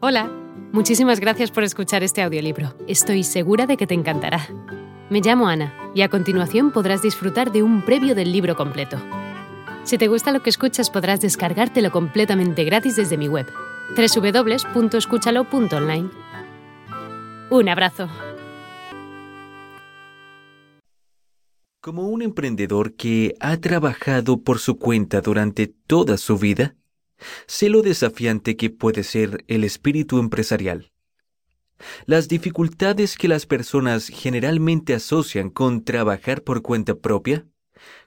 Hola, muchísimas gracias por escuchar este audiolibro. Estoy segura de que te encantará. Me llamo Ana y a continuación podrás disfrutar de un previo del libro completo. Si te gusta lo que escuchas podrás descargártelo completamente gratis desde mi web, www.escúchalo.online. Un abrazo. Como un emprendedor que ha trabajado por su cuenta durante toda su vida, Sé lo desafiante que puede ser el espíritu empresarial. Las dificultades que las personas generalmente asocian con trabajar por cuenta propia,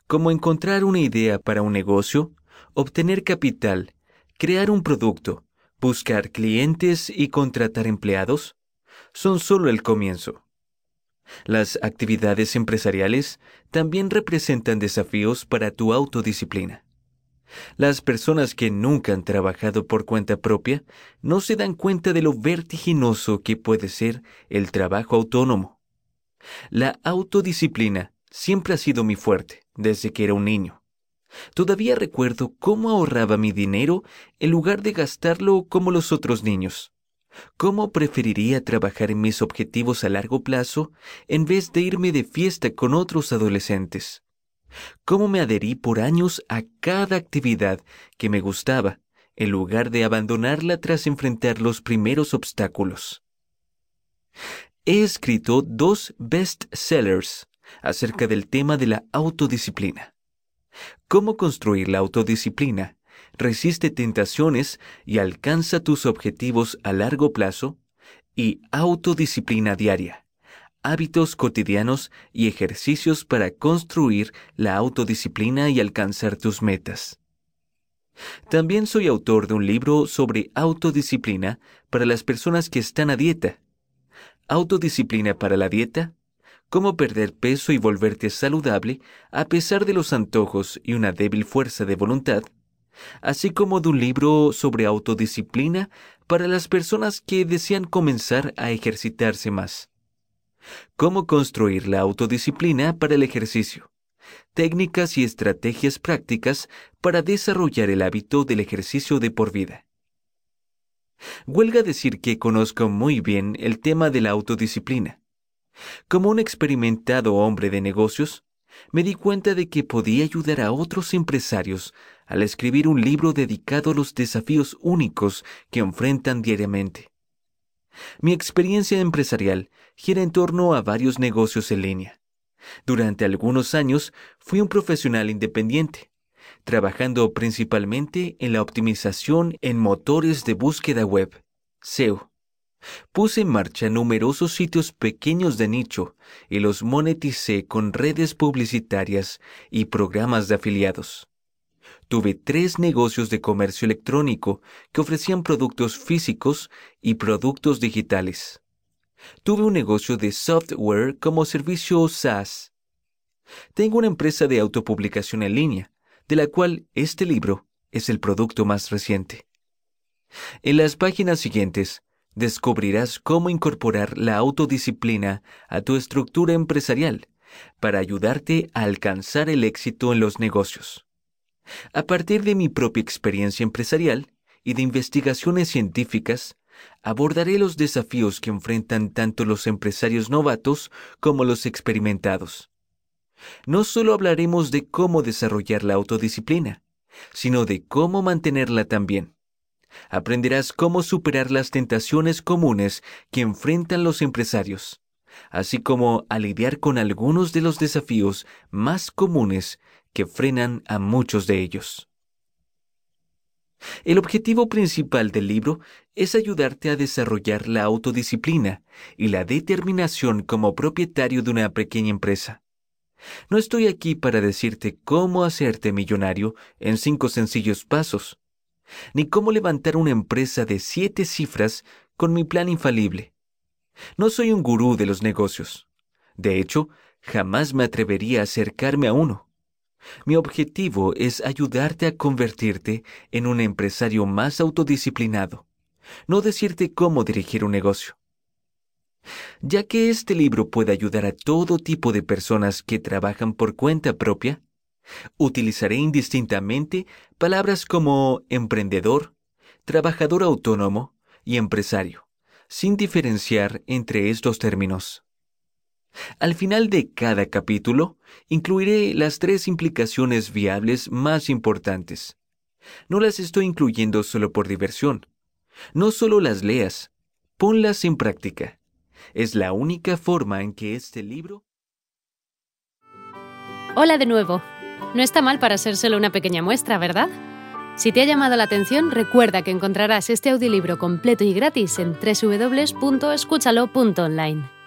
como encontrar una idea para un negocio, obtener capital, crear un producto, buscar clientes y contratar empleados, son solo el comienzo. Las actividades empresariales también representan desafíos para tu autodisciplina. Las personas que nunca han trabajado por cuenta propia no se dan cuenta de lo vertiginoso que puede ser el trabajo autónomo. La autodisciplina siempre ha sido mi fuerte desde que era un niño. Todavía recuerdo cómo ahorraba mi dinero en lugar de gastarlo como los otros niños. ¿Cómo preferiría trabajar en mis objetivos a largo plazo en vez de irme de fiesta con otros adolescentes? Cómo me adherí por años a cada actividad que me gustaba, en lugar de abandonarla tras enfrentar los primeros obstáculos. He escrito dos bestsellers acerca del tema de la autodisciplina. Cómo construir la autodisciplina, resiste tentaciones y alcanza tus objetivos a largo plazo, y autodisciplina diaria hábitos cotidianos y ejercicios para construir la autodisciplina y alcanzar tus metas. También soy autor de un libro sobre autodisciplina para las personas que están a dieta. Autodisciplina para la dieta, cómo perder peso y volverte saludable a pesar de los antojos y una débil fuerza de voluntad, así como de un libro sobre autodisciplina para las personas que desean comenzar a ejercitarse más. Cómo construir la autodisciplina para el ejercicio. Técnicas y estrategias prácticas para desarrollar el hábito del ejercicio de por vida. Huelga decir que conozco muy bien el tema de la autodisciplina. Como un experimentado hombre de negocios, me di cuenta de que podía ayudar a otros empresarios al escribir un libro dedicado a los desafíos únicos que enfrentan diariamente. Mi experiencia empresarial gira en torno a varios negocios en línea. Durante algunos años fui un profesional independiente, trabajando principalmente en la optimización en motores de búsqueda web, SEO. Puse en marcha numerosos sitios pequeños de nicho y los moneticé con redes publicitarias y programas de afiliados tuve tres negocios de comercio electrónico que ofrecían productos físicos y productos digitales. Tuve un negocio de software como servicio SaaS. Tengo una empresa de autopublicación en línea, de la cual este libro es el producto más reciente. En las páginas siguientes descubrirás cómo incorporar la autodisciplina a tu estructura empresarial para ayudarte a alcanzar el éxito en los negocios. A partir de mi propia experiencia empresarial y de investigaciones científicas, abordaré los desafíos que enfrentan tanto los empresarios novatos como los experimentados. No solo hablaremos de cómo desarrollar la autodisciplina, sino de cómo mantenerla también. Aprenderás cómo superar las tentaciones comunes que enfrentan los empresarios, así como a lidiar con algunos de los desafíos más comunes que frenan a muchos de ellos. El objetivo principal del libro es ayudarte a desarrollar la autodisciplina y la determinación como propietario de una pequeña empresa. No estoy aquí para decirte cómo hacerte millonario en cinco sencillos pasos, ni cómo levantar una empresa de siete cifras con mi plan infalible. No soy un gurú de los negocios. De hecho, jamás me atrevería a acercarme a uno. Mi objetivo es ayudarte a convertirte en un empresario más autodisciplinado, no decirte cómo dirigir un negocio. Ya que este libro puede ayudar a todo tipo de personas que trabajan por cuenta propia, utilizaré indistintamente palabras como emprendedor, trabajador autónomo, y empresario, sin diferenciar entre estos términos. Al final de cada capítulo, incluiré las tres implicaciones viables más importantes. No las estoy incluyendo solo por diversión. No solo las leas, ponlas en práctica. Es la única forma en que este libro... Hola de nuevo. No está mal para ser solo una pequeña muestra, ¿verdad? Si te ha llamado la atención, recuerda que encontrarás este audiolibro completo y gratis en www.escúchalo.online.